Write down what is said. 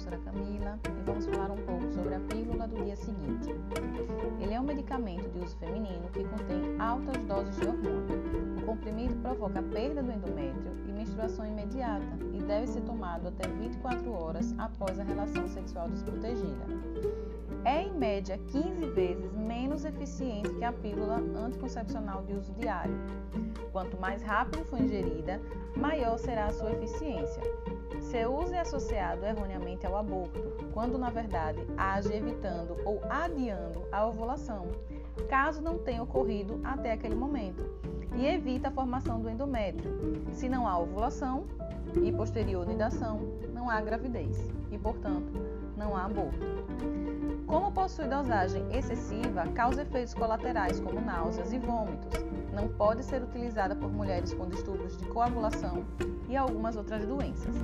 professora Camila e vamos falar um pouco sobre a pílula do dia seguinte. Ele é um medicamento de uso feminino que contém altas doses de hormônio. O comprimido provoca perda do endométrio e menstruação imediata e deve ser tomado até 24 horas após a relação sexual desprotegida. É em média 15 vezes menos eficiente que a pílula anticoncepcional de uso diário. Quanto mais rápido for ingerida, maior será a sua eficiência. Seu uso é associado erroneamente ao aborto, quando na verdade age evitando ou adiando a ovulação, caso não tenha ocorrido até aquele momento, e evita a formação do endométrio. Se não há ovulação e posterior nidação, não há gravidez e, portanto, não há aborto. Como possui dosagem excessiva, causa efeitos colaterais como náuseas e vômitos. Não pode ser utilizada por mulheres com distúrbios de coagulação e algumas outras doenças.